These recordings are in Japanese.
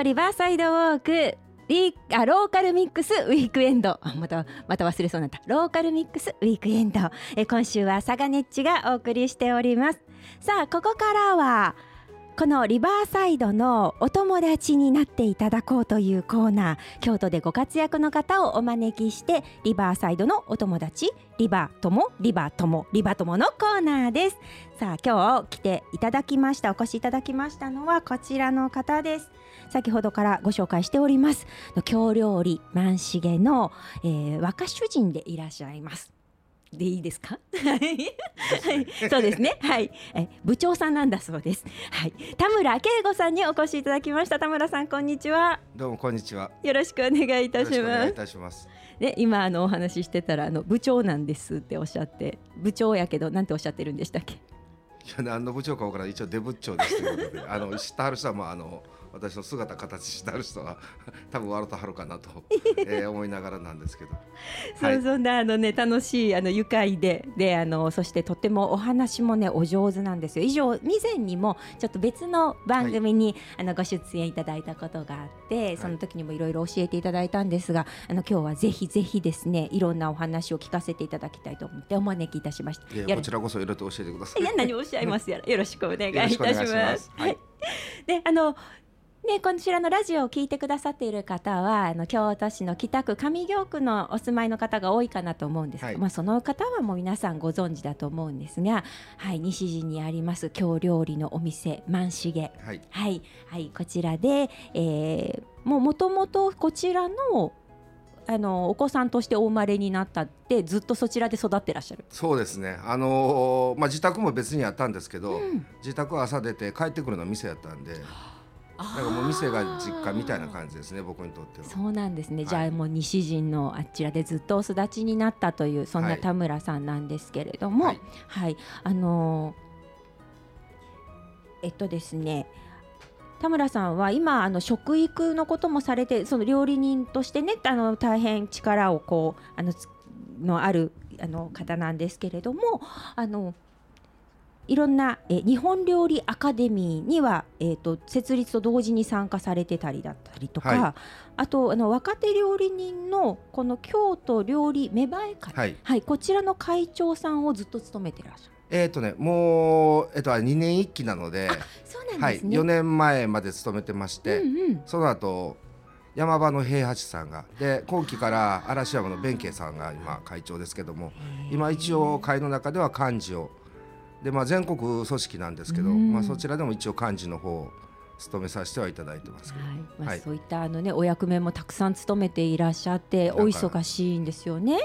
京都リバーサイドウォークリあローカルミックスウィークエンド。またまた忘れそうになった。ローカルミックスウィークエンド。え今週はサガネッチがお送りしております。さあここからはこのリバーサイドのお友達になっていただこうというコーナー京都でご活躍の方をお招きしてリバーサイドのお友達リバー友リバー友リバ友のコーナーです。さあ今日来ていただきましたお越しいただきましたのはこちらの方です。先ほどからご紹介しております京料理万重の、えー、若主人でいらっしゃいます。でいいですか？はい、そうですね。はい、え部長さんなんだそうです。はい、田村圭吾さんにお越しいただきました。田村さん、こんにちは。どうもこんにちは。よろしくお願いいたします。いたします。で、今あのお話ししてたらあの部長なんですっておっしゃって、部長やけどなんておっしゃってるんでしたっけ？いや何の部長かわからない。一応デブ長ですということで、あの知ってはる人はもうあの。私の姿形してある人は 多分笑ってはるかなと、えー、思いながらなんですけど。そう、はい、そんなあのね楽しいあの愉快でであのそしてとてもお話もねお上手なんですよ。以上以前にもちょっと別の番組に、はい、あのご出演いただいたことがあってその時にもいろいろ教えていただいたんですが、あの今日はぜひぜひですねいろんなお話を聞かせていただきたいと思ってお招きいたしました。いやこちらこそいろいろと教えてください。いや何おっしゃいます。やよろしくお願いいたします。はい。であのでこちらのラジオを聞いてくださっている方はあの京都市の北区上京区のお住まいの方が多いかなと思うんです。が、はい、まあ、その方はもう皆さんご存知だと思うんですが、はい、西陣にあります京料理のお店万重、はい、はい、はい、こちらで、えー、もともとこちらのあのお子さんとしてお生まれになったってずっとそちらで育ってらっしゃる。そうですね。あのー、まあ、自宅も別にあったんですけど、うん、自宅は朝出て帰ってくるの店やったんで。なんかもう店が実家みたいな感じですね僕にとっては。そうなんですね、はい、じゃあもう西陣のあちらでずっとお育ちになったというそんな田村さんなんですけれども、はい、はい、あのー、えっとですね田村さんは今あの食育のこともされてその料理人としてねあの大変力をこうあののあるあの方なんですけれどもあのいろんな、え日本料理アカデミーには、えーと、設立と同時に参加されてたりだったりとか、はい、あとあの若手料理人のこの京都料理芽生え会、はい、はい、こちらの会長さんをずっと務めてらっしゃる。えっ、ー、とね、もう、えっ、ー、と、2年一期なので。そうなんですね。はい、4年前まで勤めてまして、うんうん、その後。山場の平八さんがで今期から嵐山の弁慶さんが今会長ですけども今一応会の中では幹事をで、まあ、全国組織なんですけど、まあ、そちらでも一応幹事の方を務めさせてはいただいてますはいまあ、はい、そういったあの、ね、お役目もたくさん務めていらっしゃってお忙しいんですよね。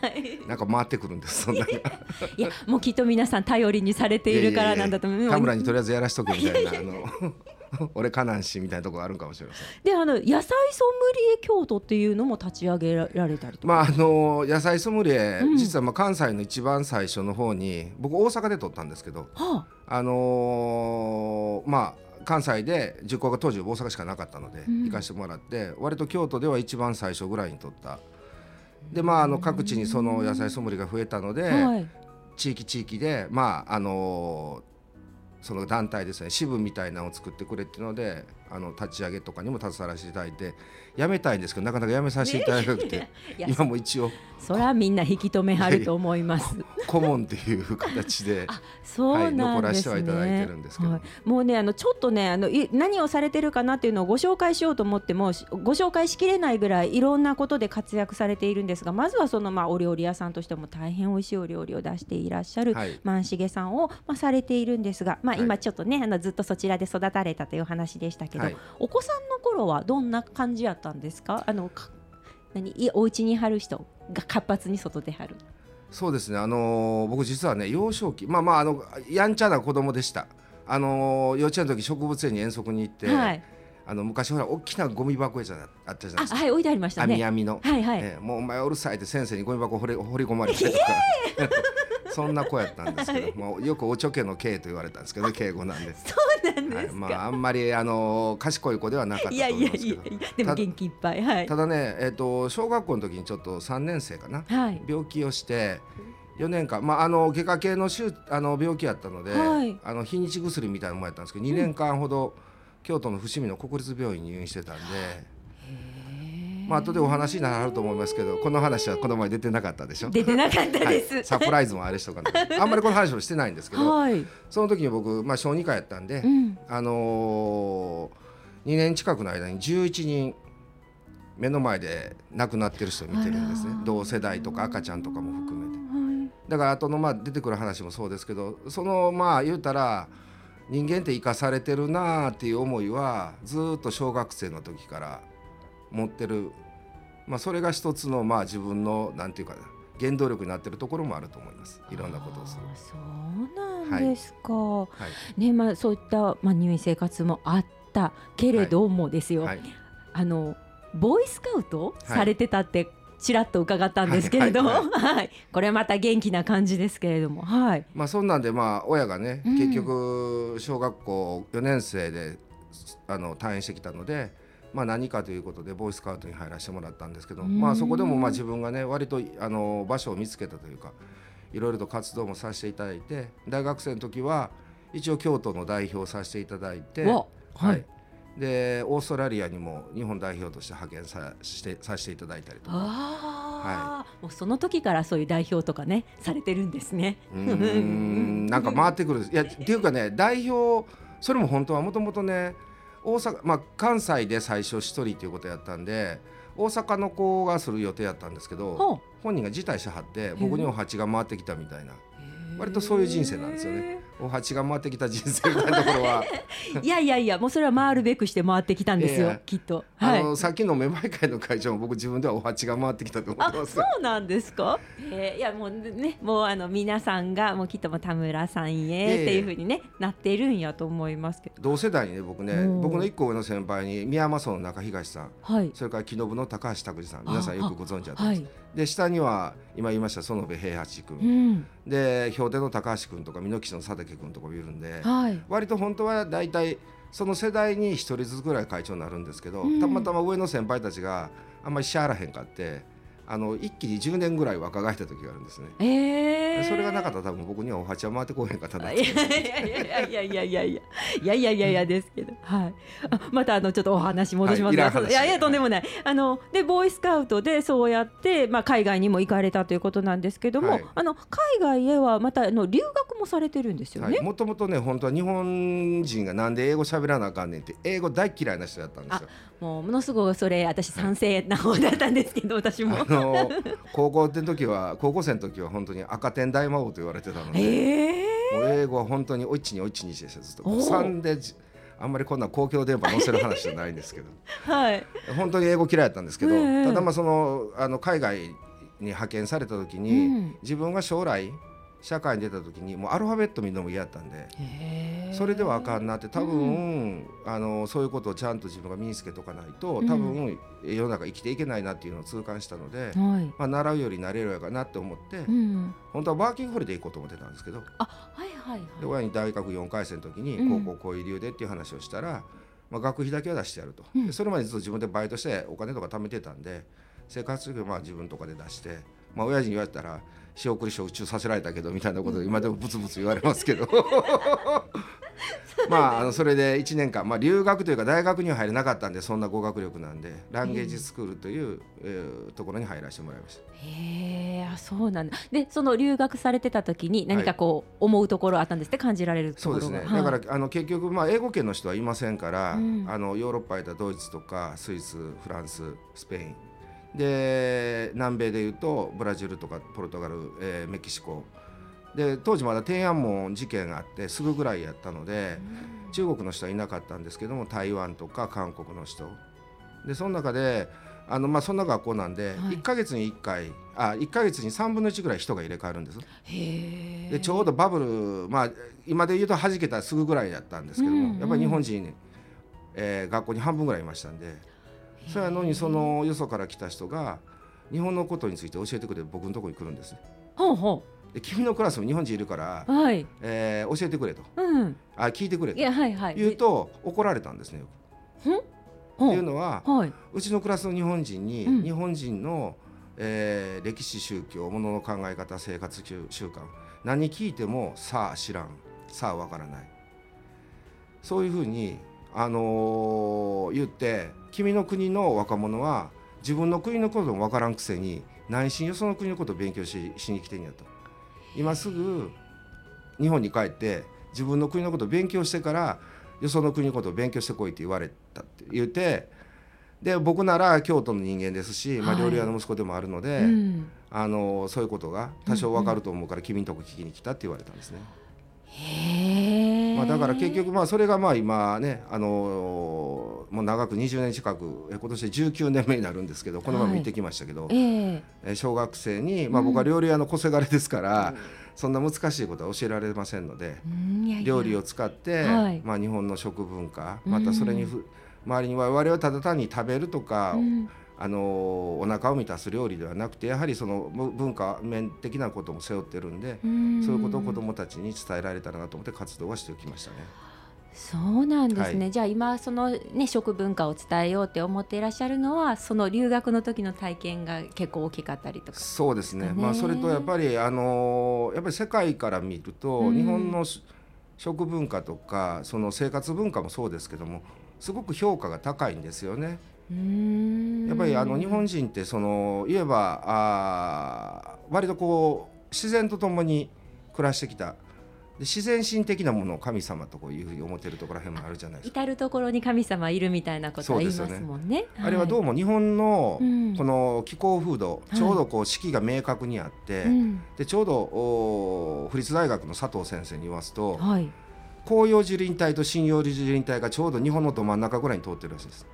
なんか回ってくるんです。そんな。いや、もうきっと皆さん頼りにされているからなんだと思う。田村にとりあえずやらしとくみたいな、あの。俺カナン氏みたいなところあるかもしれません。で、あの野菜ソムリエ京都っていうのも立ち上げられたりまああの野菜ソムリエ、うん、実はまあ関西の一番最初の方に僕大阪で取ったんですけど、はあ、あのー、まあ関西で受講が当時大阪しかなかったので、行かしてもらって割と京都では一番最初ぐらいに取った。でまああの各地にその野菜ソムリエが増えたので、はい、地域地域でまああのーその団体ですね支部みたいなのを作ってくれっていうのであの立ち上げとかにも携わらせていただいて辞めたいんですけどなかなか辞めさせていただけなくて、今も一応それはみんな引き止めはると思います、顧問っていう形で そうなん、ね。はい、残らせてはいただいてるんですけど、はい、もうねあのちょっとねあの何をされてるかなっていうのをご紹介しようと思ってもご紹介しきれないぐらいいろんなことで活躍されているんですがまずはそのまあお料理屋さんとしても大変美味しいお料理を出していらっしゃる、はい、万重さんをまあされているんですが、まあ、今ちょっとね、あのずっとそちらで育たれたという話でしたけど、お子さんの頃はどんな感じやったんですか？あの何？お家に貼る人が活発に外で貼る。そうですね。あのー、僕実はね幼少期まあまああのやんちゃな子供でした。あのー、幼稚園の時植物園に遠足に行って、はい、あの昔ほら大きなゴミ箱じゃあったじゃないですか。はい置いてありましたね。網網の、はいはい、えー、もうお前うるさいって先生にゴミ箱掘り掘り込まれてとかそんな子やったんですけど、はい、もうよくおちょけの K と言われたんですけど敬語なんでそうなんですはい、まああんまりあの賢い子ではなかったと思いますけど。でも元気いっぱいはい。ただねえっ、ー、と小学校の時にちょっと3年生かな、はい、病気をして4年間、まあ、あの外科系のあの病気やったので、はい、あの日にち薬みたいなのもやったんですけど2年間ほど京都の伏見の国立病院に入院してたんで。まあ後でお話になると思いますけどこの話はこの前出てなかったでしょ？出てなかったです、はい、サプライズもあれしとかね あんまりこの話もしてないんですけど、はい、その時に僕、まあ、小児科やったんで、うん、あのー、2年近くの間に11人目の前で亡くなってる人を見てるんですね。同世代とか赤ちゃんとかも含めて。だから後のまあ出てくる話もそうですけどそのまあ言うたら人間って生かされてるなあっていう思いはずっと小学生の時から持ってる、まあ、それが一つのまあ自分のなんていうか原動力になってるところもあると思います。いろんなことをする。そうなんですか、はい、ねまあ、そういった、まあ、入院生活もあったけれどもですよ、はい。はい、あのボーイスカウトされてたってちらっと伺ったんですけれども、はい、これまた元気な感じですけれども、はい。まあそんなんでまあ親がね、うん、結局小学校4年生であの退院してきたので、まあ、何かということでボーイスカウトに入らせてもらったんですけど、まあ、そこでもまあ自分がね割とあの場所を見つけたというかいろいろと活動もさせていただいて大学生の時は一応京都の代表をさせていただいて、はい、はい、でオーストラリアにも日本代表として派遣さしてさせていただいたりとか。はい、もうその時からそういう代表とかねされてるんですね。うん。なんか回ってくる。いやっていうかね代表それも本当はもともとね大阪、まあ、関西で最初1人ということやったんで大阪の子がする予定やったんですけど本人が辞退しはって僕にお鉢が回ってきたみたいな。割とそういう人生なんですよね。お鉢が回ってきた人生みたいなところは。いやいやいやもうそれは回るべくして回ってきたんですよ、きっと、はい、あのさっきのめまい会の会長も僕自分ではお鉢が回ってきたと思ってます。そうなんですか、えー、いやもうねもうあの皆さんがもうきっとも田村さんへっていうふうにね、なってるんやと思いますけど。同世代にね僕ね。僕の一個上の先輩に宮山村の中東さん、はい、それから木信の高橋拓司さん。皆さんよくご存知だと思います、はい、で下には今言いました園部平八君、うん、で氷手の高橋君とか美濃岸の佐竹君とかいるんで、はい、割と本当は大体その世代に1人ずつぐらい会長になるんですけど、うん、たまたま上の先輩たちがあんまりしゃらへんかってあの一気に10年ぐらい若返った時があるんですね。えー、それがなかったら多分僕にはお鉢は回ってこへんかったな。いやいやいやいやいやいやいやいやいやいやですけど、はい。あまたあのちょっとお話戻します。はい、いやいやとんでもない。あのでボーイスカウトでそうやってまあ海外にも行かれたということなんですけども、はい、あの海外へはまたあの留学もされてるんですよね。もともとね本当は日本人がなんで英語喋らなあかんねんって英語大嫌いな人だったんですよ。もうものすごくそれ私賛成な方だったんですけど私も。の高校の時は高校生の時は本当に赤点大魔王と言われてたので、え。ー、英語は本当においちにおいちにでしたずっと。3であんまりこんな公共電波載せる話じゃないんですけど、はい、本当に英語嫌いだったんですけど、えー、ただまあそのあの海外に派遣された時に、うん、自分が将来社会に出た時にもうアルファベット見るのも嫌だったんでそれではあかんなって多分、うん、あのそういうことをちゃんと自分が身につけとかないと多分、世の中生きていけないなっていうのを痛感したので、まあ、習うより慣れるやかなって思って、うん、本当はワーキングホリデー行こうと思ってたんですけど。あ、はいはいはい、で親に大学4回生の時に高校こういう理由でっていう話をしたら、まあ、学費だけは出してやると、でそれまでずっと自分でバイトしてお金とか貯めてたんで生活費はまあ自分とかで出して、まあ親父に言われたら仕送り書宇宙させられたけどみたいなことで今でもブツブツ言われますけど。まああのそれで1年間、まあ、留学というか大学には入れなかったんでそんな語学力なんでランゲージスクールという、えー、ところに入らせてもらいました。へえそうなんだ。でその留学されてた時に何かこう、思うところあったんですって感じられるそうですね、はい、だからあの結局、まあ、英語圏の人はいませんから、うん、あのヨーロッパやったらドイツとかスイスフランススペインで南米でいうとブラジルとかポルトガル、えー、メキシコ。で当時まだ天安門事件があってすぐぐらいやったので、中国の人はいなかったんですけども台湾とか韓国の人。でその中であのまあそんな学校なんで、1か月に1回あ1か月に3分の1ぐらい人が入れ替わるんです。でちょうどバブルまあ今で言うと弾けたらすぐぐらいだったんですけども、うんうん、やっぱり日本人、えー、学校に半分ぐらいいましたんで。そやのにそのよそから来た人が日本のことについて教えてくれて僕のところに来るんです。ほうほう。で君のクラスも日本人いるから、はい。えー、教えてくれと、うん、あ聞いてくれと。言うと怒られたんですねよく。っていうのは、はい、うちのクラスの日本人に、うん、日本人の、えー、歴史宗教ものの考え方生活習慣何聞いてもさあ知らん。さあわからない。そういうふうにあのー、言って君の国の若者は自分の国のことも分からんくせに内心よその国のことを勉強ししに来てんやと。今すぐ日本に帰って自分の国のことを勉強してからよその国のことを勉強してこいって言われたって言ってで僕なら京都の人間ですし、まあ、料理屋の息子でもあるので、はいうん、あのそういうことが多少分かると思うから、君のとこ聞きに来たって言われたんですね。へまあ、だから結局まあそれがまあ今ね、あのもう長く20年近く今年で19年目になるんですけどこの前も行ってきましたけど、はい、えー、小学生に、まあ、僕は料理屋の小せがれですから、うん、そんな難しいことは教えられませんので、いやいや。料理を使って、はい、まあ、日本の食文化またそれにふ、うん周りに我々はただ単に食べるとか、うん、あのお腹を満たす料理ではなくてやはりその文化面的なことも背負ってるんで、うん、そういうことを子どもたちに伝えられたらなと思って活動はしてきましたね。そうなんですね、はい、じゃあ今その、ね、食文化を伝えようって思っていらっしゃるのはその留学の時の体験が結構大きかったりとか、ね、そうですね、まあ、それとやっぱりあのやっぱり世界から見ると、うん、日本の食文化とかその生活文化もそうですけどもすごく評価が高いんですよね。やっぱりあの日本人ってその言えばあ割とこう自然とともに暮らしてきた。自然神的なものを神様とこういうふうに思ってるところらへんもあるじゃないですか。至る所に神様いるみたいなことは言いますもんね。ねはい、あれはどうも日本のこの気候風土、うん、ちょうどこう四季が明確にあって、はい、でちょうどお府立大学の佐藤先生に言いますと、はい、紅葉樹林帯と針葉樹林帯がちょうど日本のど真ん中ぐらいに通ってるらしいです。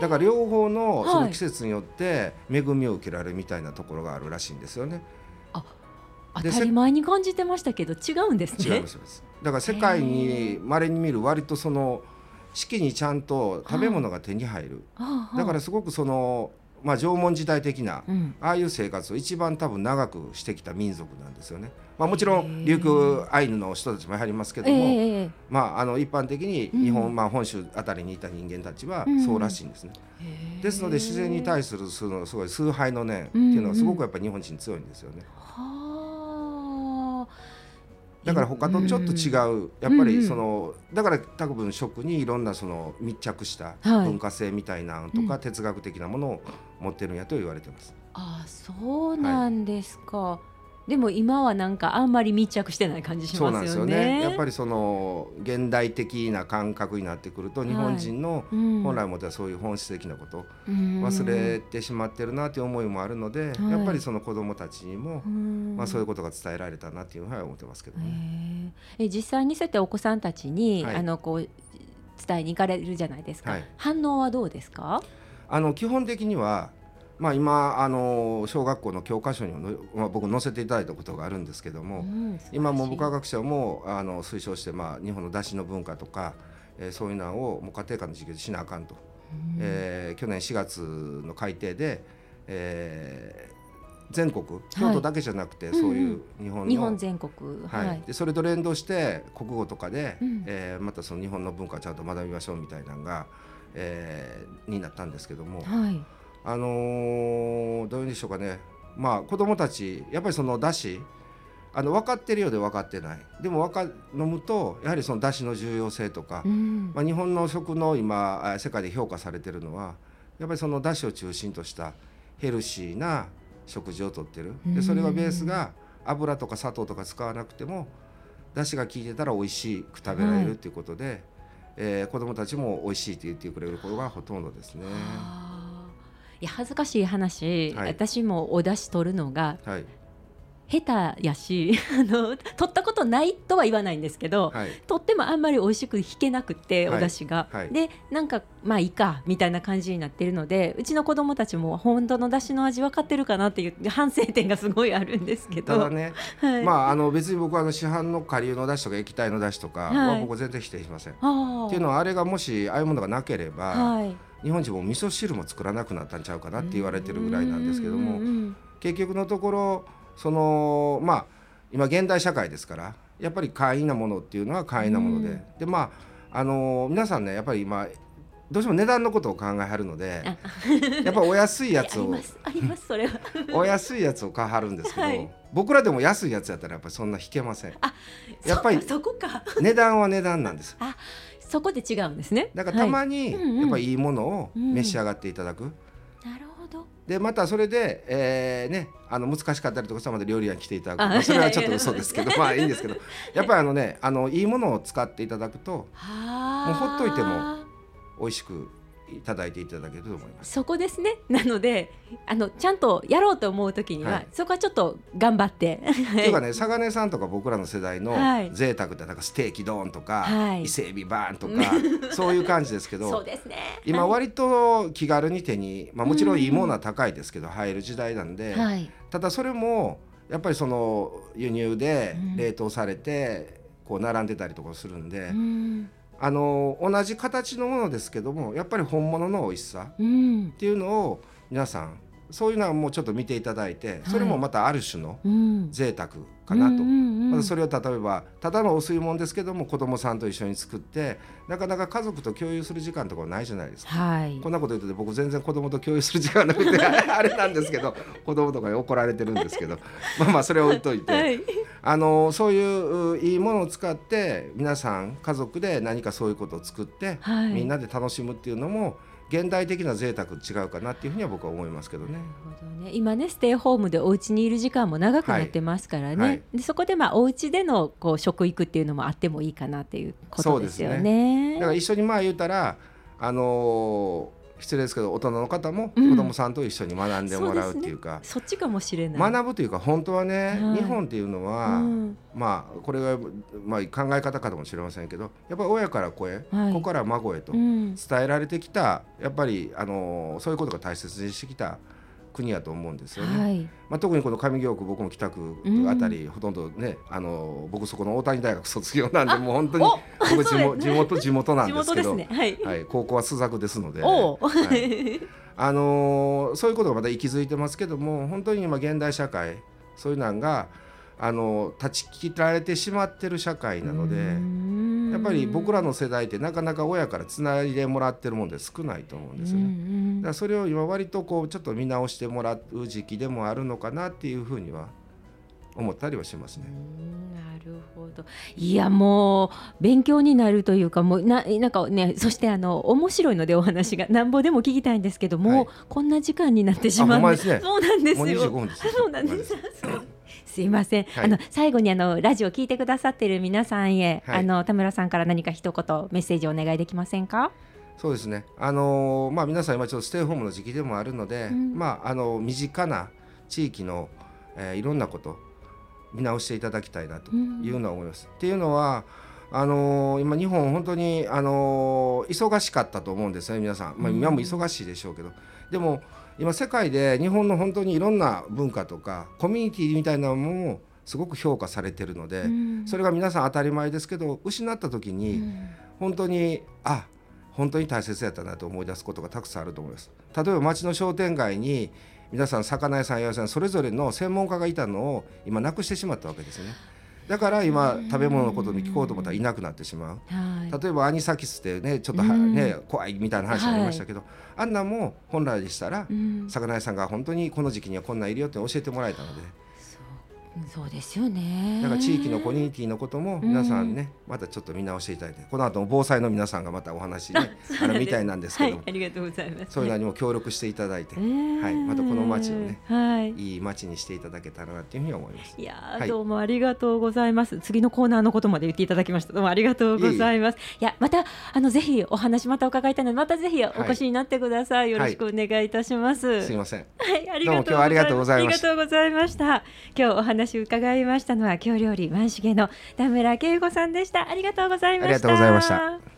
だから両方のその季節によって恵みを受けられるみたいなところがあるらしいんですよね。あ当たり前に感じてましたけど違うんですね。違いますだから世界に稀に見る割とその四季にちゃんと食べ物が手に入る。だからすごくそのまあ、縄文時代的な、うん、ああいう生活を一番多分長くしてきた民族なんですよね。まあ、もちろん琉球アイヌの人たちもやりますけども、まあ、あの一般的に日本、うん、まあ、本州あたりにいた人間たちはそうらしいんですね。うん、ですので自然に対するそのすごい崇拝の念っていうのはすごくやっぱり日本人強いんですよね。だから他とちょっと違う、やっぱりその、だから多分食にいろんなその密着した文化性みたいなとか、哲学的なものを持ってるんやと言われてます。あそうなんですか、はいでも今はなんかあんまり密着してない感じしますよね。そうなんですよね。やっぱりその現代的な感覚になってくると日本人の本来もはそういう本質的なこと忘れてしまってるなという思いもあるので、やっぱりその子どもたちにもまあそういうことが伝えられたなっていうふうには思ってますけどね。え実際にそうやってお子さんたちに、あのこう伝えに行かれるじゃないですか。反応はどうですか？あの基本的にはまあ、今あの小学校の教科書にも、まあ、僕載せていただいたことがあるんですけども、うん、今文部科学省もあの推奨して、まあ、日本の出汁の文化とか、えー、そういうのをもう家庭科の授業でしなあかんと、うん、えー、去年4月の改定で、えー、全国京都だけじゃなくて、はい、そういう日本の、日本全国、はい、はい、でそれと連動して国語とかで、うん、えー、またその日本の文化をちゃんと学びましょうみたいなのが、えー、になったんですけども。はいあのー、どういうんでしょうかね。まあ子供たちやっぱりそのだしあの分かってるようで分かってない。でも分か飲むとやはりそのだしの重要性とか、うん、まあ、日本の食の今世界で評価されてるのはやっぱりそのだしを中心としたヘルシーな食事をとってる。でそれがベースが油とか砂糖とか使わなくてもだしが効いてたら美味しく食べられるっていうことで、はい、えー、子どもたちも美味しいって言ってくれることがほとんどですね。いや恥ずかしい話、はい、私もお出し取るのが、はい、下手やし あの取ったことないとは言わないんですけど、はい、取ってもあんまり美味しく引けなくて、お出汁が、はい、でなんかまあいいかみたいな感じになってるのでうちの子供たちも本当の出汁の味分かってるかなっていう反省点がすごいあるんですけど。ただね、はい、まああの別に僕はあの市販の顆粒の出汁とか液体の出汁とかは僕全然否定しません。っていうのはあれがもしああいうものがなければ、はい。日本人も味噌汁も作らなくなったんちゃうかなって言われてるぐらいなんですけども結局のところそのまあ今現代社会ですからやっぱり簡易なものっていうのは簡易なものででまああの皆さんねやっぱり今どうしても値段のことを考えはるのでやっぱお安いやつをお安いやつを買はるんですけど、はい、僕らでも安いやつやったらやっぱりそんな引けません。やっぱりそこか。値段は値段なんです。あそこで違うんですね。だからたまにやっぱりいいものを召し上がっていただく、なるほどでまたそれで、えーね、あの難しかったりとかしたらまた料理屋に来ていただく、まあ、それはちょっと嘘ですけど。まあいいんですけど。やっぱりあのねあのいいものを使っていただくともうほっといても美味しくいただいていただけると思います。そこですね。なのであのちゃんとやろうと思う時には、はい、そこはちょっと頑張って。というかね佐賀根さんとか僕らの世代の贅沢ってなんかステーキドーンとか、はい、伊勢海老バーンとか そういう感じですけどそうですね。今割と気軽に手に、まあ、もちろんいいものは高いですけど、入る時代なんで、はい、ただそれもやっぱりその輸入で冷凍されて、こう並んでたりとかするんで、うんあの同じ形のものですけどもやっぱり本物の美味しさっていうのを皆さんそういうのはもうちょっと見ていただいてそれもまたある種の贅沢かなと、まずそれを例えばただのお吸い物ですけども子供さんと一緒に作ってなかなか家族と共有する時間とかないじゃないですか、はい、こんなこと言うと僕全然子供と共有する時間なくて あれなんですけど子供とかに怒られてるんですけど。まあまあそれを置いといて、はい、あのそういういいものを使って皆さん家族で何かそういうことを作って、はい、みんなで楽しむっていうのも現代的な贅沢違うかなっていうふうには僕は思いますけどね。どね今ねステイホームでお家にいる時間も長くなってますからね、はいはい、でそこでまあお家でのこう食育っていうのもあってもいいかなっていうことですよね。ねだから一緒にまあ言うたらあのー失礼ですけど大人の方も子供さんと一緒に学んでもらうっていうか、うんそね、そっちかもしれない。学ぶというか本当はね、はい、日本っていうのは、うん、まあこれが、まあ、考え方かもしれませんけどやっぱり親から子へ、はい、子から孫へと伝えられてきた、やっぱりあのそういうことが大切にしてきた。国やと思うんですよね。はい、まあ、特にこの上京区僕も北区あたり、うん、ほとんどねあの僕そこの大谷大学卒業なんでもう本当に僕地元地元地元なんですけど、ね、はい、はい、高校は朱雀ですので、はい、あのー、そういうことがまた息づいてますけども本当に今現代社会そういうのがあの断ち切られてしまってる社会なので。やっぱり僕らの世代ってなかなか親からつないでもらってるもんで少ないと思うんですよね。だからそれを今割とこうちょっと見直してもらう時期でもあるのかなっていうふうには思ったりはしますね。なるほど。いやもう勉強になるというかもうななんかねそしてあの面白いのでお話がなんぼでも聞きたいんですけども、はい、こんな時間になってしまう、ね、そうなんですよ。そうなんです。すいません、はい、あの最後にあのラジオ聞いてくださっている皆さんへ、はい、あの田村さんから何か一言メッセージをお願いできませんか？そうですね、あのー、まあ、皆さん今ちょっとステイホームの時期でもあるので、うん、まあ、あの身近な地域の、えー、いろんなこと見直していただきたいなというのは思います。うん、っていうのはあのー、今日本本当に、あのー、忙しかったと思うんですね皆さん、まあ、今も忙しいでしょうけど、でも今世界で日本の本当にいろんな文化とかコミュニティみたいなものもすごく評価されてるので、うん、それが皆さん当たり前ですけど失った時に本当にあ本当に大切やったなと思い出すことがたくさんあると思います。例えば町の商店街に皆さん魚屋さん八百屋さんそれぞれの専門家がいたのを今なくしてしまったわけですよね。だから今食べ物のことに聞こうと思ったらいなくなってしまう、例えばアニサキスってねちょっとね怖いみたいな話ありましたけど、あんなも本来でしたら魚屋さんが本当にこの時期にはこんなんいるよって教えてもらえたので。そうですよね。だから地域のコミュニティのことも皆さんね、またちょっと見直していただいて、この後も防災の皆さんがまたお話ね、あのみたいなんですけど、はい、ありがとうございます。そういうのにも協力していただいて、はい、またこの街をね、はい、いい街にしていただけたらなっていうふうに思います。いや、はい、どうもありがとうございます。次のコーナーのことまで言っていただきました。どうもありがとうございます。いや、またあのぜひお話また伺いたいので、またぜひお越しになってください。よろしくお願いいたします。すみません。はい、ありがとうありがとうございました。ありがとうございました。今日お話伺いましたのは京料理万重の田村恵子さんでした。ありがとうございました。ありがとうございました。